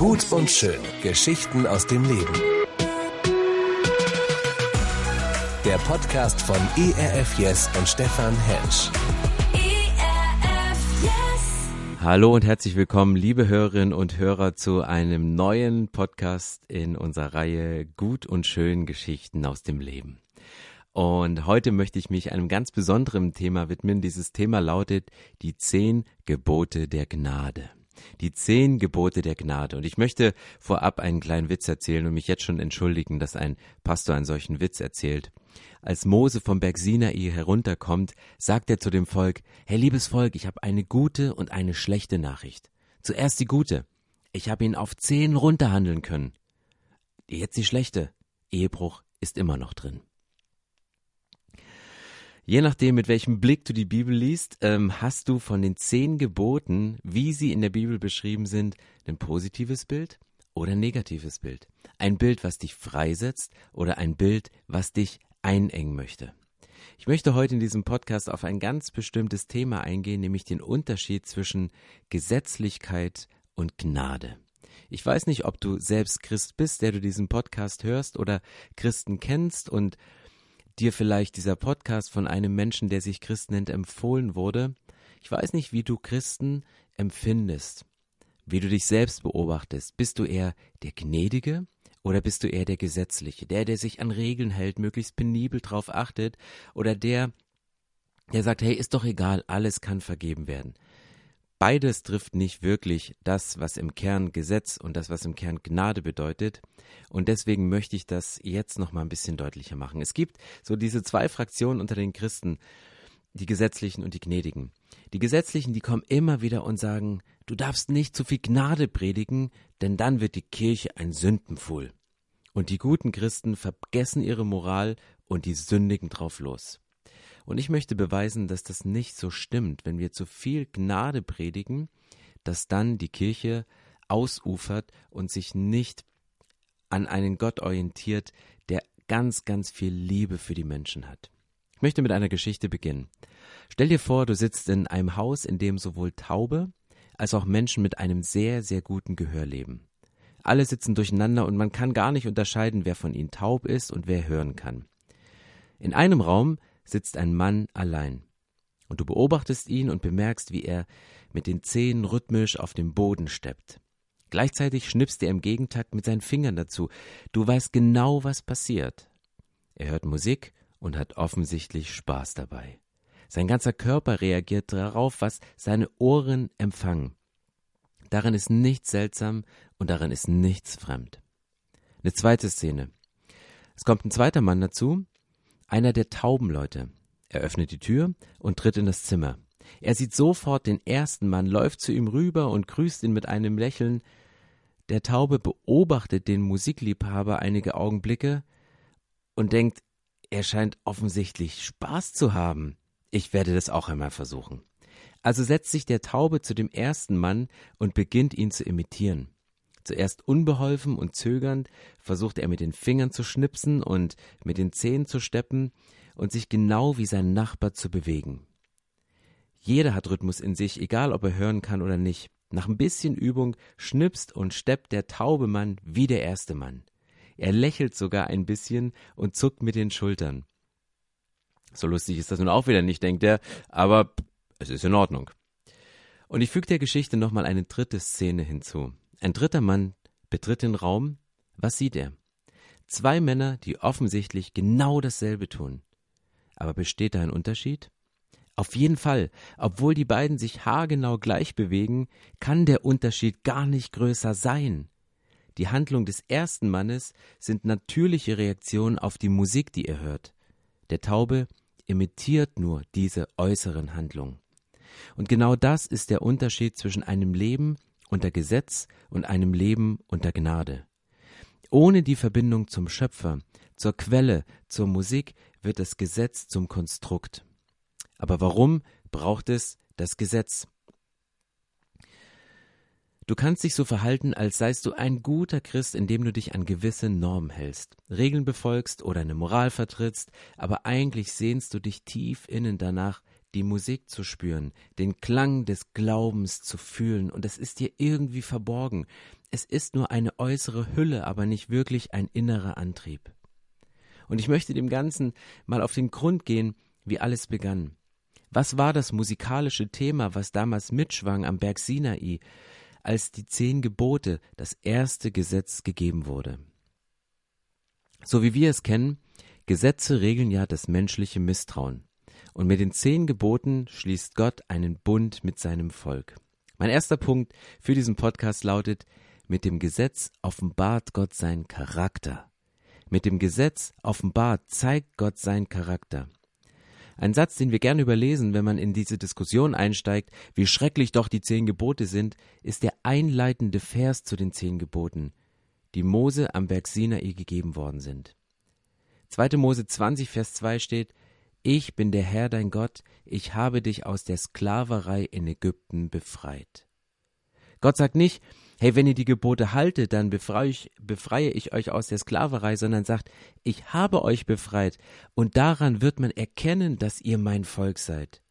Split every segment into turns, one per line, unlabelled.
Gut und schön. Geschichten aus dem Leben. Der Podcast von ERF Yes und Stefan Hensch.
ERF Yes.
Hallo und herzlich willkommen, liebe Hörerinnen und Hörer, zu einem neuen Podcast in unserer Reihe Gut und schön Geschichten aus dem Leben. Und heute möchte ich mich einem ganz besonderen Thema widmen. Dieses Thema lautet die zehn Gebote der Gnade. Die zehn Gebote der Gnade. Und ich möchte vorab einen kleinen Witz erzählen und mich jetzt schon entschuldigen, dass ein Pastor einen solchen Witz erzählt. Als Mose vom Berg Sinai herunterkommt, sagt er zu dem Volk, Hey liebes Volk, ich habe eine gute und eine schlechte Nachricht. Zuerst die gute. Ich habe ihn auf zehn runterhandeln können. Jetzt die schlechte. Ehebruch ist immer noch drin. Je nachdem, mit welchem Blick du die Bibel liest, ähm, hast du von den zehn Geboten, wie sie in der Bibel beschrieben sind, ein positives Bild oder ein negatives Bild. Ein Bild, was dich freisetzt oder ein Bild, was dich einengen möchte. Ich möchte heute in diesem Podcast auf ein ganz bestimmtes Thema eingehen, nämlich den Unterschied zwischen Gesetzlichkeit und Gnade. Ich weiß nicht, ob du selbst Christ bist, der du diesen Podcast hörst oder Christen kennst und dir vielleicht dieser Podcast von einem Menschen, der sich Christ nennt, empfohlen wurde. Ich weiß nicht, wie du Christen empfindest, wie du dich selbst beobachtest. Bist du eher der Gnädige oder bist du eher der Gesetzliche, der, der sich an Regeln hält, möglichst penibel drauf achtet oder der, der sagt, hey, ist doch egal, alles kann vergeben werden. Beides trifft nicht wirklich das, was im Kern Gesetz und das, was im Kern Gnade bedeutet. Und deswegen möchte ich das jetzt noch mal ein bisschen deutlicher machen. Es gibt so diese zwei Fraktionen unter den Christen, die Gesetzlichen und die Gnädigen. Die Gesetzlichen, die kommen immer wieder und sagen, du darfst nicht zu viel Gnade predigen, denn dann wird die Kirche ein Sündenpfuhl. Und die guten Christen vergessen ihre Moral und die sündigen drauf los. Und ich möchte beweisen, dass das nicht so stimmt, wenn wir zu viel Gnade predigen, dass dann die Kirche ausufert und sich nicht an einen Gott orientiert, der ganz, ganz viel Liebe für die Menschen hat. Ich möchte mit einer Geschichte beginnen. Stell dir vor, du sitzt in einem Haus, in dem sowohl Taube als auch Menschen mit einem sehr, sehr guten Gehör leben. Alle sitzen durcheinander und man kann gar nicht unterscheiden, wer von ihnen taub ist und wer hören kann. In einem Raum sitzt ein Mann allein. Und du beobachtest ihn und bemerkst, wie er mit den Zehen rhythmisch auf dem Boden steppt. Gleichzeitig schnipst er im Gegentakt mit seinen Fingern dazu. Du weißt genau, was passiert. Er hört Musik und hat offensichtlich Spaß dabei. Sein ganzer Körper reagiert darauf, was seine Ohren empfangen. Darin ist nichts seltsam und darin ist nichts fremd. Eine zweite Szene. Es kommt ein zweiter Mann dazu, einer der Taubenleute. Er öffnet die Tür und tritt in das Zimmer. Er sieht sofort den ersten Mann, läuft zu ihm rüber und grüßt ihn mit einem Lächeln. Der Taube beobachtet den Musikliebhaber einige Augenblicke und denkt, er scheint offensichtlich Spaß zu haben. Ich werde das auch einmal versuchen. Also setzt sich der Taube zu dem ersten Mann und beginnt ihn zu imitieren. Zuerst unbeholfen und zögernd versucht er mit den Fingern zu schnipsen und mit den Zehen zu steppen und sich genau wie sein Nachbar zu bewegen. Jeder hat Rhythmus in sich, egal ob er hören kann oder nicht. Nach ein bisschen Übung schnipst und steppt der taube Mann wie der erste Mann. Er lächelt sogar ein bisschen und zuckt mit den Schultern. So lustig ist das nun auch wieder nicht, denkt er, aber es ist in Ordnung. Und ich füge der Geschichte nochmal eine dritte Szene hinzu. Ein dritter Mann betritt den Raum. Was sieht er? Zwei Männer, die offensichtlich genau dasselbe tun. Aber besteht da ein Unterschied? Auf jeden Fall, obwohl die beiden sich haargenau gleich bewegen, kann der Unterschied gar nicht größer sein. Die Handlung des ersten Mannes sind natürliche Reaktionen auf die Musik, die er hört. Der Taube imitiert nur diese äußeren Handlungen. Und genau das ist der Unterschied zwischen einem Leben unter Gesetz und einem Leben unter Gnade. Ohne die Verbindung zum Schöpfer, zur Quelle, zur Musik wird das Gesetz zum Konstrukt. Aber warum braucht es das Gesetz? Du kannst dich so verhalten, als seist du ein guter Christ, indem du dich an gewisse Normen hältst, Regeln befolgst oder eine Moral vertrittst, aber eigentlich sehnst du dich tief innen danach, die Musik zu spüren, den Klang des Glaubens zu fühlen, und es ist dir irgendwie verborgen. Es ist nur eine äußere Hülle, aber nicht wirklich ein innerer Antrieb. Und ich möchte dem Ganzen mal auf den Grund gehen, wie alles begann. Was war das musikalische Thema, was damals mitschwang am Berg Sinai, als die zehn Gebote, das erste Gesetz gegeben wurde? So wie wir es kennen, Gesetze regeln ja das menschliche Misstrauen. Und mit den zehn Geboten schließt Gott einen Bund mit seinem Volk. Mein erster Punkt für diesen Podcast lautet, mit dem Gesetz offenbart Gott seinen Charakter. Mit dem Gesetz offenbart zeigt Gott seinen Charakter. Ein Satz, den wir gerne überlesen, wenn man in diese Diskussion einsteigt, wie schrecklich doch die zehn Gebote sind, ist der einleitende Vers zu den zehn Geboten, die Mose am Berg Sinai gegeben worden sind. 2. Mose 20, Vers 2 steht, ich bin der Herr dein Gott, ich habe dich aus der Sklaverei in Ägypten befreit. Gott sagt nicht, hey, wenn ihr die Gebote haltet, dann befreie ich, befreie ich euch aus der Sklaverei, sondern sagt, ich habe euch befreit und daran wird man erkennen, dass ihr mein Volk seid.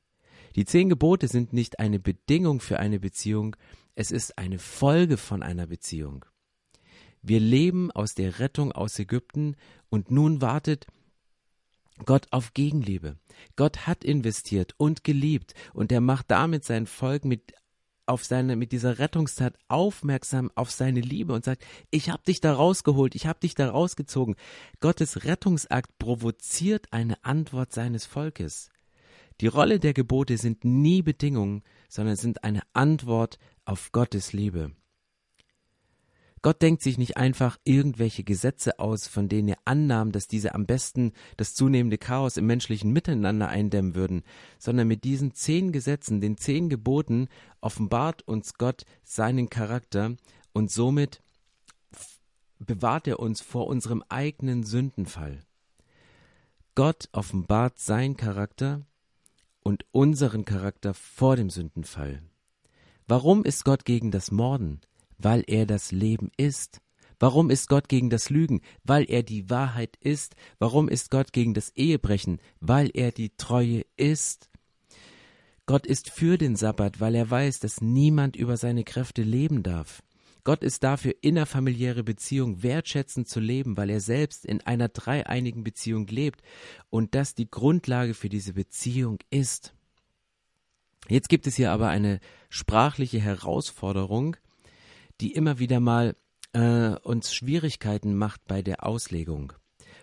Die zehn Gebote sind nicht eine Bedingung für eine Beziehung, es ist eine Folge von einer Beziehung. Wir leben aus der Rettung aus Ägypten und nun wartet Gott auf Gegenliebe. Gott hat investiert und geliebt und er macht damit sein Volk mit auf seine mit dieser Rettungstat aufmerksam auf seine Liebe und sagt, ich habe dich da rausgeholt, ich habe dich da rausgezogen. Gottes Rettungsakt provoziert eine Antwort seines Volkes. Die Rolle der Gebote sind nie Bedingungen, sondern sind eine Antwort auf Gottes Liebe. Gott denkt sich nicht einfach irgendwelche Gesetze aus, von denen er annahm, dass diese am besten das zunehmende Chaos im menschlichen Miteinander eindämmen würden, sondern mit diesen zehn Gesetzen, den zehn Geboten, offenbart uns Gott seinen Charakter und somit bewahrt er uns vor unserem eigenen Sündenfall. Gott offenbart seinen Charakter und unseren Charakter vor dem Sündenfall. Warum ist Gott gegen das Morden? Weil er das Leben ist. Warum ist Gott gegen das Lügen? Weil er die Wahrheit ist. Warum ist Gott gegen das Ehebrechen? Weil er die Treue ist. Gott ist für den Sabbat, weil er weiß, dass niemand über seine Kräfte leben darf. Gott ist dafür, innerfamiliäre Beziehung wertschätzend zu leben, weil er selbst in einer dreieinigen Beziehung lebt und das die Grundlage für diese Beziehung ist. Jetzt gibt es hier aber eine sprachliche Herausforderung, die immer wieder mal äh, uns Schwierigkeiten macht bei der Auslegung.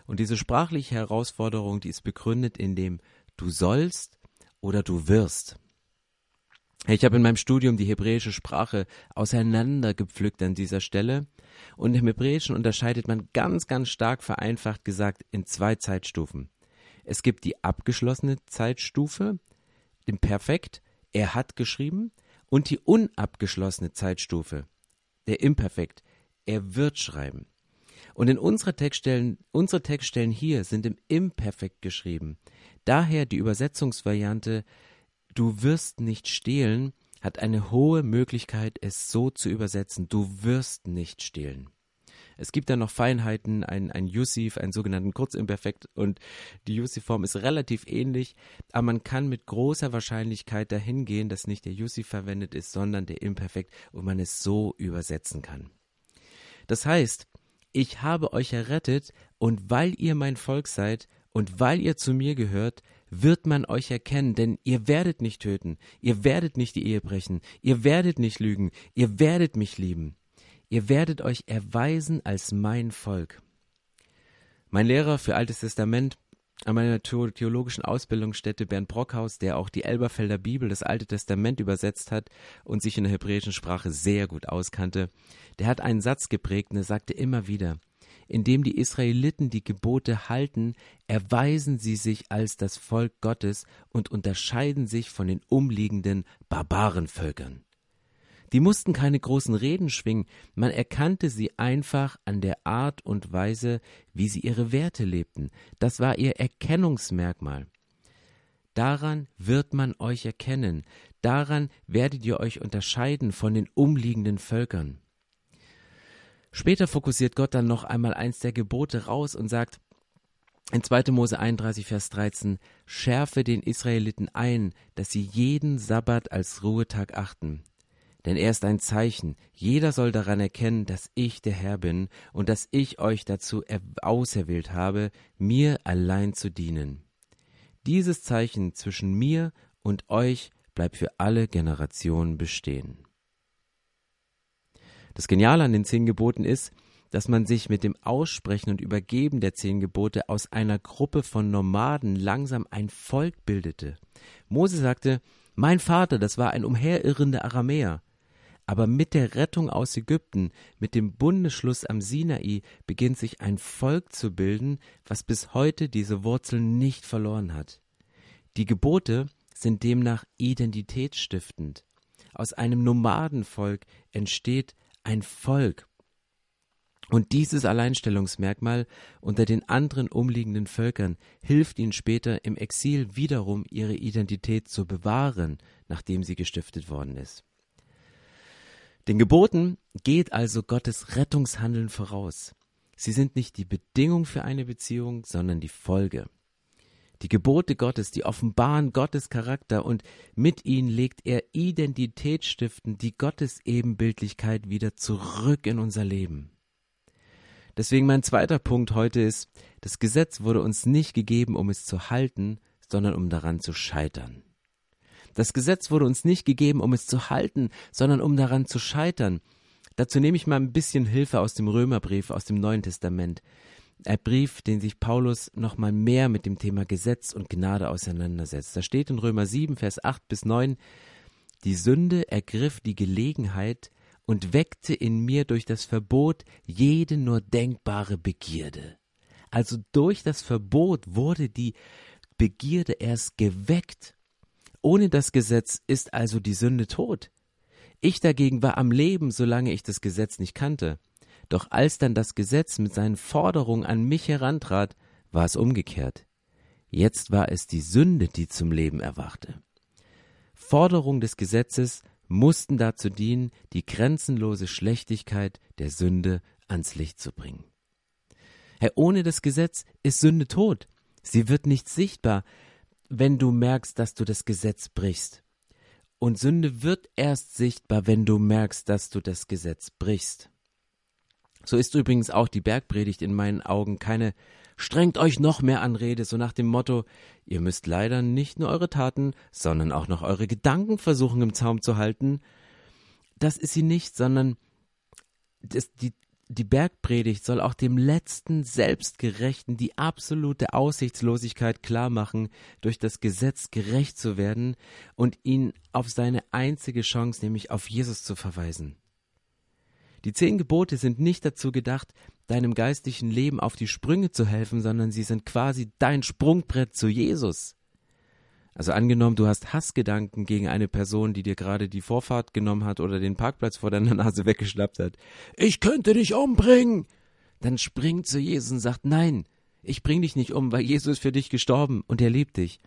Und diese sprachliche Herausforderung, die ist begründet in dem du sollst oder du wirst. Ich habe in meinem Studium die hebräische Sprache auseinandergepflückt an dieser Stelle. Und im Hebräischen unterscheidet man ganz, ganz stark vereinfacht gesagt in zwei Zeitstufen. Es gibt die abgeschlossene Zeitstufe, den Perfekt, er hat geschrieben, und die unabgeschlossene Zeitstufe, der Imperfekt. Er wird schreiben. Und in unserer Textstellen, unsere Textstellen hier sind im Imperfekt geschrieben. Daher die Übersetzungsvariante Du wirst nicht stehlen hat eine hohe Möglichkeit, es so zu übersetzen. Du wirst nicht stehlen. Es gibt da noch Feinheiten, ein, ein Yussif, einen sogenannten Kurzimperfekt und die Yussif-Form ist relativ ähnlich, aber man kann mit großer Wahrscheinlichkeit dahin gehen, dass nicht der Yussif verwendet ist, sondern der Imperfekt und man es so übersetzen kann. Das heißt, ich habe euch errettet und weil ihr mein Volk seid und weil ihr zu mir gehört, wird man euch erkennen, denn ihr werdet nicht töten, ihr werdet nicht die Ehe brechen, ihr werdet nicht lügen, ihr werdet mich lieben. Ihr werdet euch erweisen als mein Volk. Mein Lehrer für Altes Testament an meiner theologischen Ausbildungsstätte Bernd Brockhaus, der auch die Elberfelder Bibel, das Alte Testament übersetzt hat und sich in der hebräischen Sprache sehr gut auskannte, der hat einen Satz geprägt und er sagte immer wieder, indem die Israeliten die Gebote halten, erweisen sie sich als das Volk Gottes und unterscheiden sich von den umliegenden Barbarenvölkern. Die mussten keine großen Reden schwingen, man erkannte sie einfach an der Art und Weise, wie sie ihre Werte lebten. Das war ihr Erkennungsmerkmal. Daran wird man euch erkennen, daran werdet ihr euch unterscheiden von den umliegenden Völkern. Später fokussiert Gott dann noch einmal eins der Gebote raus und sagt, In 2. Mose 31, Vers 13, schärfe den Israeliten ein, dass sie jeden Sabbat als Ruhetag achten. Denn er ist ein Zeichen, jeder soll daran erkennen, dass ich der Herr bin und dass ich euch dazu auserwählt habe, mir allein zu dienen. Dieses Zeichen zwischen mir und euch bleibt für alle Generationen bestehen. Das Geniale an den zehn Geboten ist, dass man sich mit dem Aussprechen und Übergeben der zehn Gebote aus einer Gruppe von Nomaden langsam ein Volk bildete. Mose sagte, mein Vater, das war ein umherirrender Aramäer. Aber mit der Rettung aus Ägypten, mit dem Bundesschluss am Sinai, beginnt sich ein Volk zu bilden, was bis heute diese Wurzeln nicht verloren hat. Die Gebote sind demnach identitätsstiftend. Aus einem Nomadenvolk entsteht ein Volk. Und dieses Alleinstellungsmerkmal unter den anderen umliegenden Völkern hilft ihnen später im Exil wiederum ihre Identität zu bewahren, nachdem sie gestiftet worden ist. Den Geboten geht also Gottes Rettungshandeln voraus. Sie sind nicht die Bedingung für eine Beziehung, sondern die Folge. Die Gebote Gottes, die offenbaren Gottes Charakter und mit ihnen legt er identitätsstiftend die Gottesebenbildlichkeit wieder zurück in unser Leben. Deswegen mein zweiter Punkt heute ist, das Gesetz wurde uns nicht gegeben, um es zu halten, sondern um daran zu scheitern. Das Gesetz wurde uns nicht gegeben, um es zu halten, sondern um daran zu scheitern. Dazu nehme ich mal ein bisschen Hilfe aus dem Römerbrief, aus dem Neuen Testament. Ein Brief, den sich Paulus nochmal mehr mit dem Thema Gesetz und Gnade auseinandersetzt. Da steht in Römer 7, Vers 8 bis 9, die Sünde ergriff die Gelegenheit und weckte in mir durch das Verbot jede nur denkbare Begierde. Also durch das Verbot wurde die Begierde erst geweckt. Ohne das Gesetz ist also die Sünde tot. Ich dagegen war am Leben, solange ich das Gesetz nicht kannte. Doch als dann das Gesetz mit seinen Forderungen an mich herantrat, war es umgekehrt. Jetzt war es die Sünde, die zum Leben erwachte. Forderungen des Gesetzes mussten dazu dienen, die grenzenlose Schlechtigkeit der Sünde ans Licht zu bringen. Herr, ohne das Gesetz ist Sünde tot. Sie wird nicht sichtbar, wenn du merkst, dass du das Gesetz brichst. Und Sünde wird erst sichtbar, wenn du merkst, dass du das Gesetz brichst. So ist übrigens auch die Bergpredigt in meinen Augen keine strengt euch noch mehr an Rede, so nach dem Motto, ihr müsst leider nicht nur eure Taten, sondern auch noch eure Gedanken versuchen im Zaum zu halten. Das ist sie nicht, sondern das, die die Bergpredigt soll auch dem letzten Selbstgerechten die absolute Aussichtslosigkeit klarmachen, durch das Gesetz gerecht zu werden und ihn auf seine einzige Chance, nämlich auf Jesus zu verweisen. Die zehn Gebote sind nicht dazu gedacht, deinem geistlichen Leben auf die Sprünge zu helfen, sondern sie sind quasi dein Sprungbrett zu Jesus. Also angenommen, du hast Hassgedanken gegen eine Person, die dir gerade die Vorfahrt genommen hat oder den Parkplatz vor deiner Nase weggeschnappt hat. Ich könnte dich umbringen! Dann spring zu Jesus und sagt, nein, ich bring dich nicht um, weil Jesus ist für dich gestorben und er liebt dich.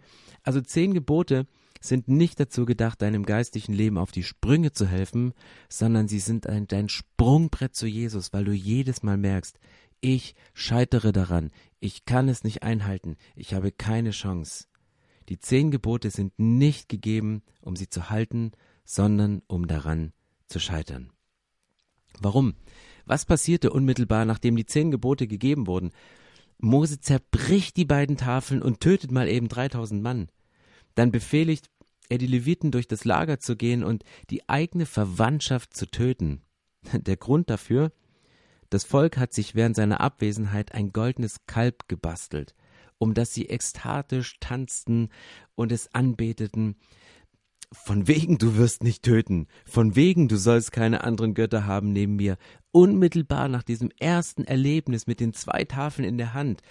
Also zehn Gebote sind nicht dazu gedacht, deinem geistlichen Leben auf die Sprünge zu helfen, sondern sie sind ein, dein Sprungbrett zu Jesus, weil du jedes Mal merkst, ich scheitere daran, ich kann es nicht einhalten, ich habe keine Chance. Die zehn Gebote sind nicht gegeben, um sie zu halten, sondern um daran zu scheitern. Warum? Was passierte unmittelbar, nachdem die zehn Gebote gegeben wurden? Mose zerbricht die beiden Tafeln und tötet mal eben 3000 Mann. Dann befehligt er die Leviten durch das Lager zu gehen und die eigene Verwandtschaft zu töten. Der Grund dafür? Das Volk hat sich während seiner Abwesenheit ein goldenes Kalb gebastelt um das sie ekstatisch tanzten und es anbeteten. Von wegen, du wirst nicht töten, von wegen, du sollst keine anderen Götter haben neben mir. Unmittelbar nach diesem ersten Erlebnis mit den zwei Tafeln in der Hand,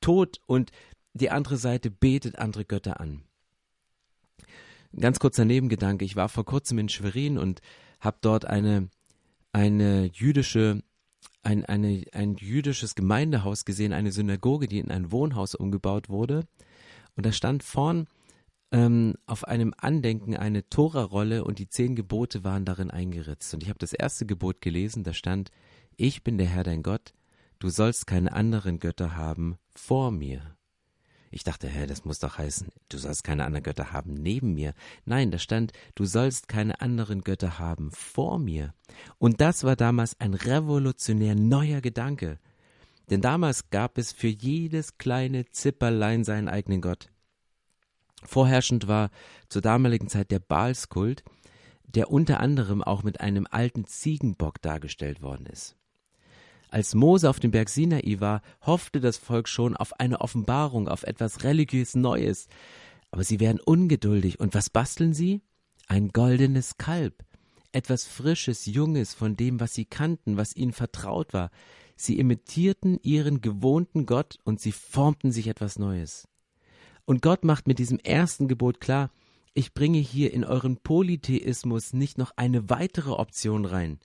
Tod und die andere Seite betet andere Götter an. Ganz kurzer Nebengedanke, ich war vor kurzem in Schwerin und habe dort eine, eine jüdische ein, eine, ein jüdisches Gemeindehaus gesehen, eine Synagoge, die in ein Wohnhaus umgebaut wurde. Und da stand vorn ähm, auf einem Andenken eine Tora-Rolle und die zehn Gebote waren darin eingeritzt. Und ich habe das erste Gebot gelesen, da stand, ich bin der Herr dein Gott, du sollst keine anderen Götter haben vor mir. Ich dachte, hä, das muss doch heißen, du sollst keine anderen Götter haben neben mir. Nein, da stand, du sollst keine anderen Götter haben vor mir. Und das war damals ein revolutionär neuer Gedanke. Denn damals gab es für jedes kleine Zipperlein seinen eigenen Gott. Vorherrschend war zur damaligen Zeit der Baalskult, der unter anderem auch mit einem alten Ziegenbock dargestellt worden ist. Als Mose auf dem Berg Sinai war, hoffte das Volk schon auf eine Offenbarung, auf etwas religiös Neues. Aber sie werden ungeduldig. Und was basteln sie? Ein goldenes Kalb. Etwas Frisches, Junges von dem, was sie kannten, was ihnen vertraut war. Sie imitierten ihren gewohnten Gott und sie formten sich etwas Neues. Und Gott macht mit diesem ersten Gebot klar, ich bringe hier in euren Polytheismus nicht noch eine weitere Option rein.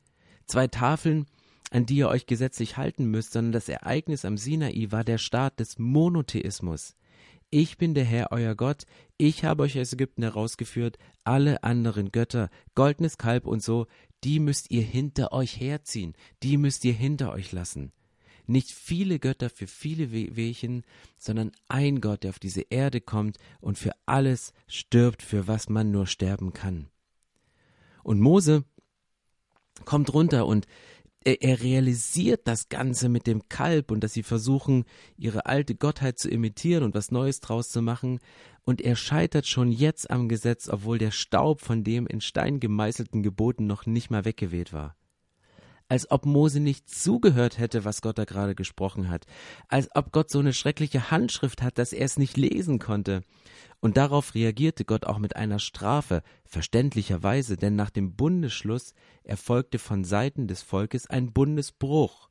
Zwei Tafeln, an die ihr euch gesetzlich halten müsst, sondern das Ereignis am Sinai war der Start des Monotheismus. Ich bin der Herr, euer Gott, ich habe euch aus Ägypten herausgeführt, alle anderen Götter, goldenes Kalb und so, die müsst ihr hinter euch herziehen, die müsst ihr hinter euch lassen. Nicht viele Götter für viele Wehchen, sondern ein Gott, der auf diese Erde kommt und für alles stirbt, für was man nur sterben kann. Und Mose kommt runter und er, er realisiert das Ganze mit dem Kalb und dass sie versuchen, ihre alte Gottheit zu imitieren und was Neues draus zu machen. Und er scheitert schon jetzt am Gesetz, obwohl der Staub von dem in Stein gemeißelten Geboten noch nicht mal weggeweht war als ob Mose nicht zugehört hätte, was Gott da gerade gesprochen hat, als ob Gott so eine schreckliche Handschrift hat, dass er es nicht lesen konnte. Und darauf reagierte Gott auch mit einer Strafe, verständlicherweise, denn nach dem Bundesschluss erfolgte von Seiten des Volkes ein Bundesbruch.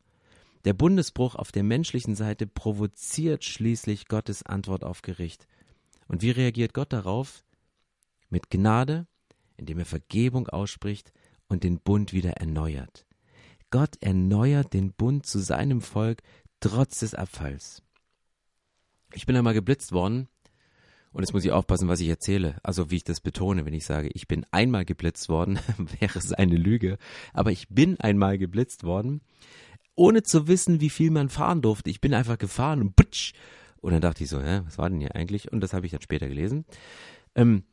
Der Bundesbruch auf der menschlichen Seite provoziert schließlich Gottes Antwort auf Gericht. Und wie reagiert Gott darauf? Mit Gnade, indem er Vergebung ausspricht und den Bund wieder erneuert. Gott erneuert den Bund zu seinem Volk trotz des Abfalls. Ich bin einmal geblitzt worden und jetzt muss ich aufpassen, was ich erzähle. Also wie ich das betone, wenn ich sage, ich bin einmal geblitzt worden, wäre es eine Lüge. Aber ich bin einmal geblitzt worden, ohne zu wissen, wie viel man fahren durfte. Ich bin einfach gefahren und putsch. Und dann dachte ich so, hä, was war denn hier eigentlich? Und das habe ich dann später gelesen. Ähm,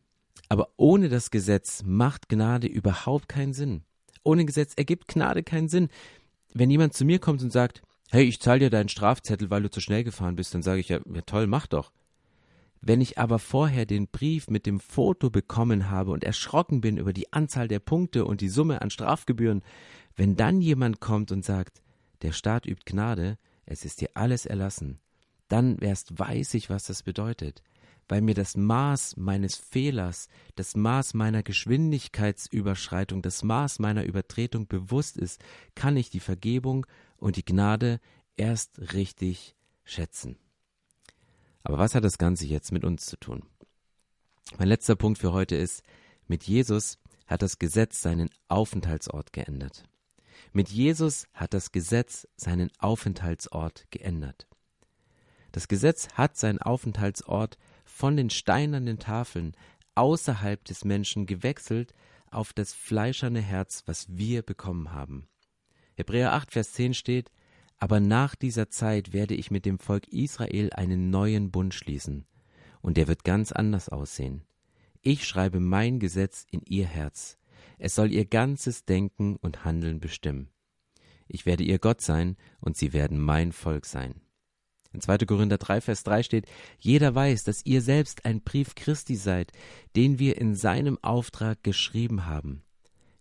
aber ohne das Gesetz macht Gnade überhaupt keinen Sinn ohne Gesetz ergibt Gnade keinen Sinn. Wenn jemand zu mir kommt und sagt, hey, ich zahle dir deinen Strafzettel, weil du zu schnell gefahren bist, dann sage ich ja, ja toll, mach doch. Wenn ich aber vorher den Brief mit dem Foto bekommen habe und erschrocken bin über die Anzahl der Punkte und die Summe an Strafgebühren, wenn dann jemand kommt und sagt, der Staat übt Gnade, es ist dir alles erlassen, dann erst weiß ich, was das bedeutet weil mir das Maß meines Fehlers, das Maß meiner Geschwindigkeitsüberschreitung, das Maß meiner Übertretung bewusst ist, kann ich die Vergebung und die Gnade erst richtig schätzen. Aber was hat das Ganze jetzt mit uns zu tun? Mein letzter Punkt für heute ist, mit Jesus hat das Gesetz seinen Aufenthaltsort geändert. Mit Jesus hat das Gesetz seinen Aufenthaltsort geändert. Das Gesetz hat seinen Aufenthaltsort von den steinernen Tafeln außerhalb des Menschen gewechselt auf das fleischerne Herz, was wir bekommen haben. Hebräer 8, Vers 10 steht, aber nach dieser Zeit werde ich mit dem Volk Israel einen neuen Bund schließen, und der wird ganz anders aussehen. Ich schreibe mein Gesetz in ihr Herz. Es soll ihr ganzes Denken und Handeln bestimmen. Ich werde ihr Gott sein, und sie werden mein Volk sein. In 2. Korinther 3, Vers 3 steht, jeder weiß, dass ihr selbst ein Brief Christi seid, den wir in seinem Auftrag geschrieben haben.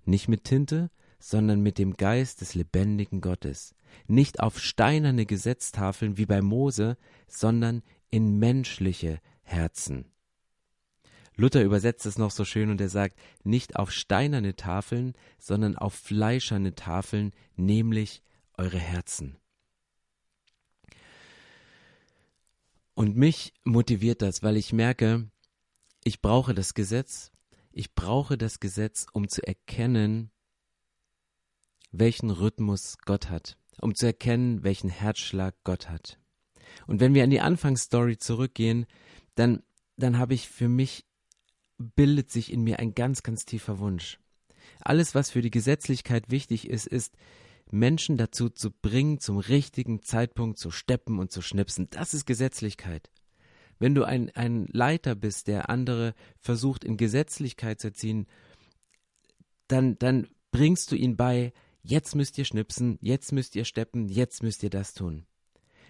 Nicht mit Tinte, sondern mit dem Geist des lebendigen Gottes. Nicht auf steinerne Gesetztafeln wie bei Mose, sondern in menschliche Herzen. Luther übersetzt es noch so schön und er sagt, nicht auf steinerne Tafeln, sondern auf fleischerne Tafeln, nämlich eure Herzen. Und mich motiviert das, weil ich merke, ich brauche das Gesetz. Ich brauche das Gesetz, um zu erkennen, welchen Rhythmus Gott hat, um zu erkennen, welchen Herzschlag Gott hat. Und wenn wir an die Anfangsstory zurückgehen, dann, dann habe ich für mich, bildet sich in mir ein ganz, ganz tiefer Wunsch. Alles, was für die Gesetzlichkeit wichtig ist, ist, Menschen dazu zu bringen, zum richtigen Zeitpunkt zu steppen und zu schnipsen. Das ist Gesetzlichkeit. Wenn du ein, ein Leiter bist, der andere versucht in Gesetzlichkeit zu erziehen, dann, dann bringst du ihn bei, jetzt müsst ihr schnipsen, jetzt müsst ihr steppen, jetzt müsst ihr das tun.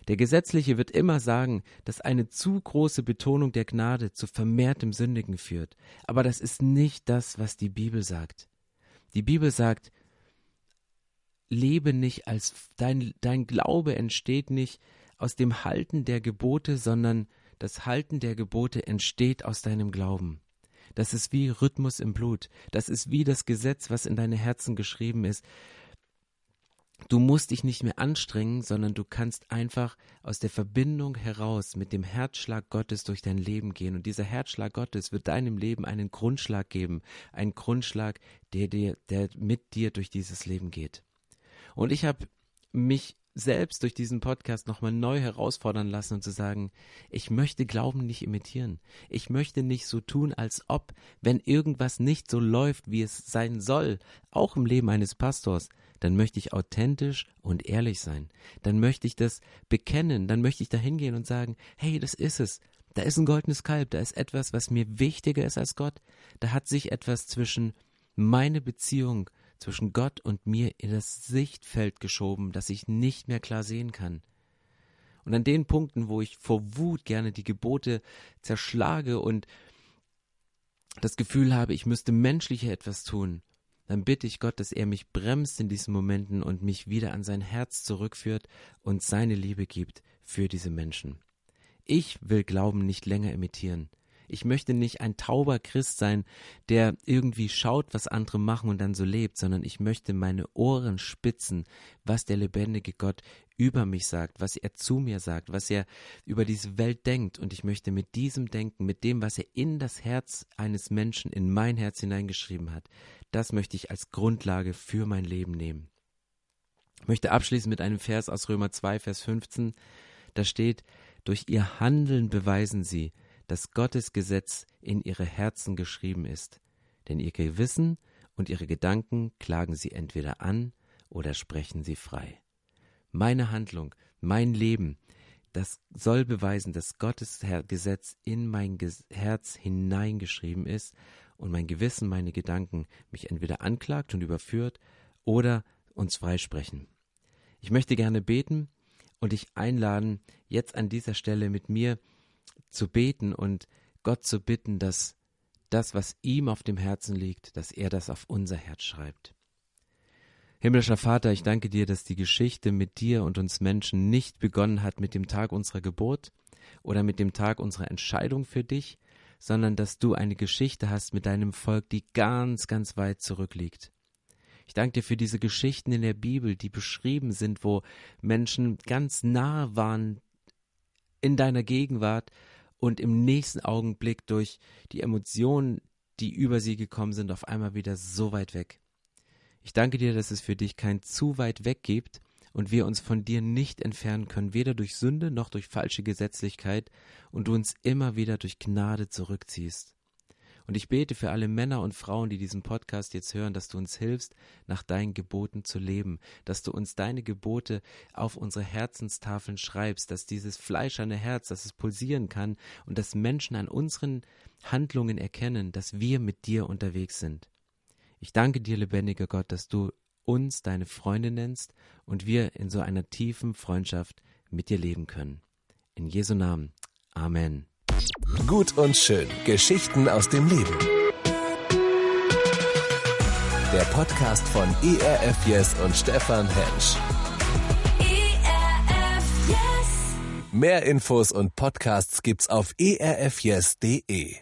Der Gesetzliche wird immer sagen, dass eine zu große Betonung der Gnade zu vermehrtem Sündigen führt. Aber das ist nicht das, was die Bibel sagt. Die Bibel sagt, lebe nicht als dein, dein Glaube entsteht nicht aus dem Halten der Gebote, sondern das Halten der Gebote entsteht aus deinem Glauben. Das ist wie Rhythmus im Blut. Das ist wie das Gesetz, was in deine Herzen geschrieben ist. Du musst dich nicht mehr anstrengen, sondern du kannst einfach aus der Verbindung heraus mit dem Herzschlag Gottes durch dein Leben gehen. Und dieser Herzschlag Gottes wird deinem Leben einen Grundschlag geben. Einen Grundschlag, der, dir, der mit dir durch dieses Leben geht. Und ich habe mich selbst durch diesen Podcast nochmal neu herausfordern lassen und zu sagen, ich möchte Glauben nicht imitieren. Ich möchte nicht so tun, als ob, wenn irgendwas nicht so läuft, wie es sein soll, auch im Leben eines Pastors, dann möchte ich authentisch und ehrlich sein. Dann möchte ich das bekennen, dann möchte ich da hingehen und sagen, hey, das ist es. Da ist ein goldenes Kalb, da ist etwas, was mir wichtiger ist als Gott. Da hat sich etwas zwischen meine Beziehung zwischen Gott und mir in das Sichtfeld geschoben, das ich nicht mehr klar sehen kann. Und an den Punkten, wo ich vor Wut gerne die Gebote zerschlage und das Gefühl habe, ich müsste menschlicher etwas tun, dann bitte ich Gott, dass er mich bremst in diesen Momenten und mich wieder an sein Herz zurückführt und seine Liebe gibt für diese Menschen. Ich will Glauben nicht länger imitieren. Ich möchte nicht ein tauber Christ sein, der irgendwie schaut, was andere machen und dann so lebt, sondern ich möchte meine Ohren spitzen, was der lebendige Gott über mich sagt, was er zu mir sagt, was er über diese Welt denkt. Und ich möchte mit diesem Denken, mit dem, was er in das Herz eines Menschen, in mein Herz hineingeschrieben hat, das möchte ich als Grundlage für mein Leben nehmen. Ich möchte abschließen mit einem Vers aus Römer 2, Vers 15. Da steht, durch ihr Handeln beweisen sie, dass Gottes Gesetz in ihre Herzen geschrieben ist. Denn ihr Gewissen und ihre Gedanken klagen sie entweder an oder sprechen sie frei. Meine Handlung, mein Leben, das soll beweisen, dass Gottes Gesetz in mein Herz hineingeschrieben ist und mein Gewissen, meine Gedanken mich entweder anklagt und überführt oder uns freisprechen. Ich möchte gerne beten und dich einladen, jetzt an dieser Stelle mit mir zu beten und Gott zu bitten, dass das, was ihm auf dem Herzen liegt, dass er das auf unser Herz schreibt. Himmlischer Vater, ich danke dir, dass die Geschichte mit dir und uns Menschen nicht begonnen hat mit dem Tag unserer Geburt oder mit dem Tag unserer Entscheidung für dich, sondern dass du eine Geschichte hast mit deinem Volk, die ganz, ganz weit zurückliegt. Ich danke dir für diese Geschichten in der Bibel, die beschrieben sind, wo Menschen ganz nah waren in deiner Gegenwart und im nächsten Augenblick durch die Emotionen, die über sie gekommen sind, auf einmal wieder so weit weg. Ich danke dir, dass es für dich kein zu weit weg gibt und wir uns von dir nicht entfernen können, weder durch Sünde noch durch falsche Gesetzlichkeit und du uns immer wieder durch Gnade zurückziehst. Und ich bete für alle Männer und Frauen, die diesen Podcast jetzt hören, dass du uns hilfst, nach deinen Geboten zu leben, dass du uns deine Gebote auf unsere Herzenstafeln schreibst, dass dieses fleischerne Herz, dass es pulsieren kann und dass Menschen an unseren Handlungen erkennen, dass wir mit dir unterwegs sind. Ich danke dir, lebendiger Gott, dass du uns deine Freunde nennst und wir in so einer tiefen Freundschaft mit dir leben können. In Jesu Namen. Amen.
Gut und schön. Geschichten aus dem Leben. Der Podcast von ERF Yes und Stefan Hensch. ERF Yes. Mehr Infos und Podcasts gibt's auf erfyes.de.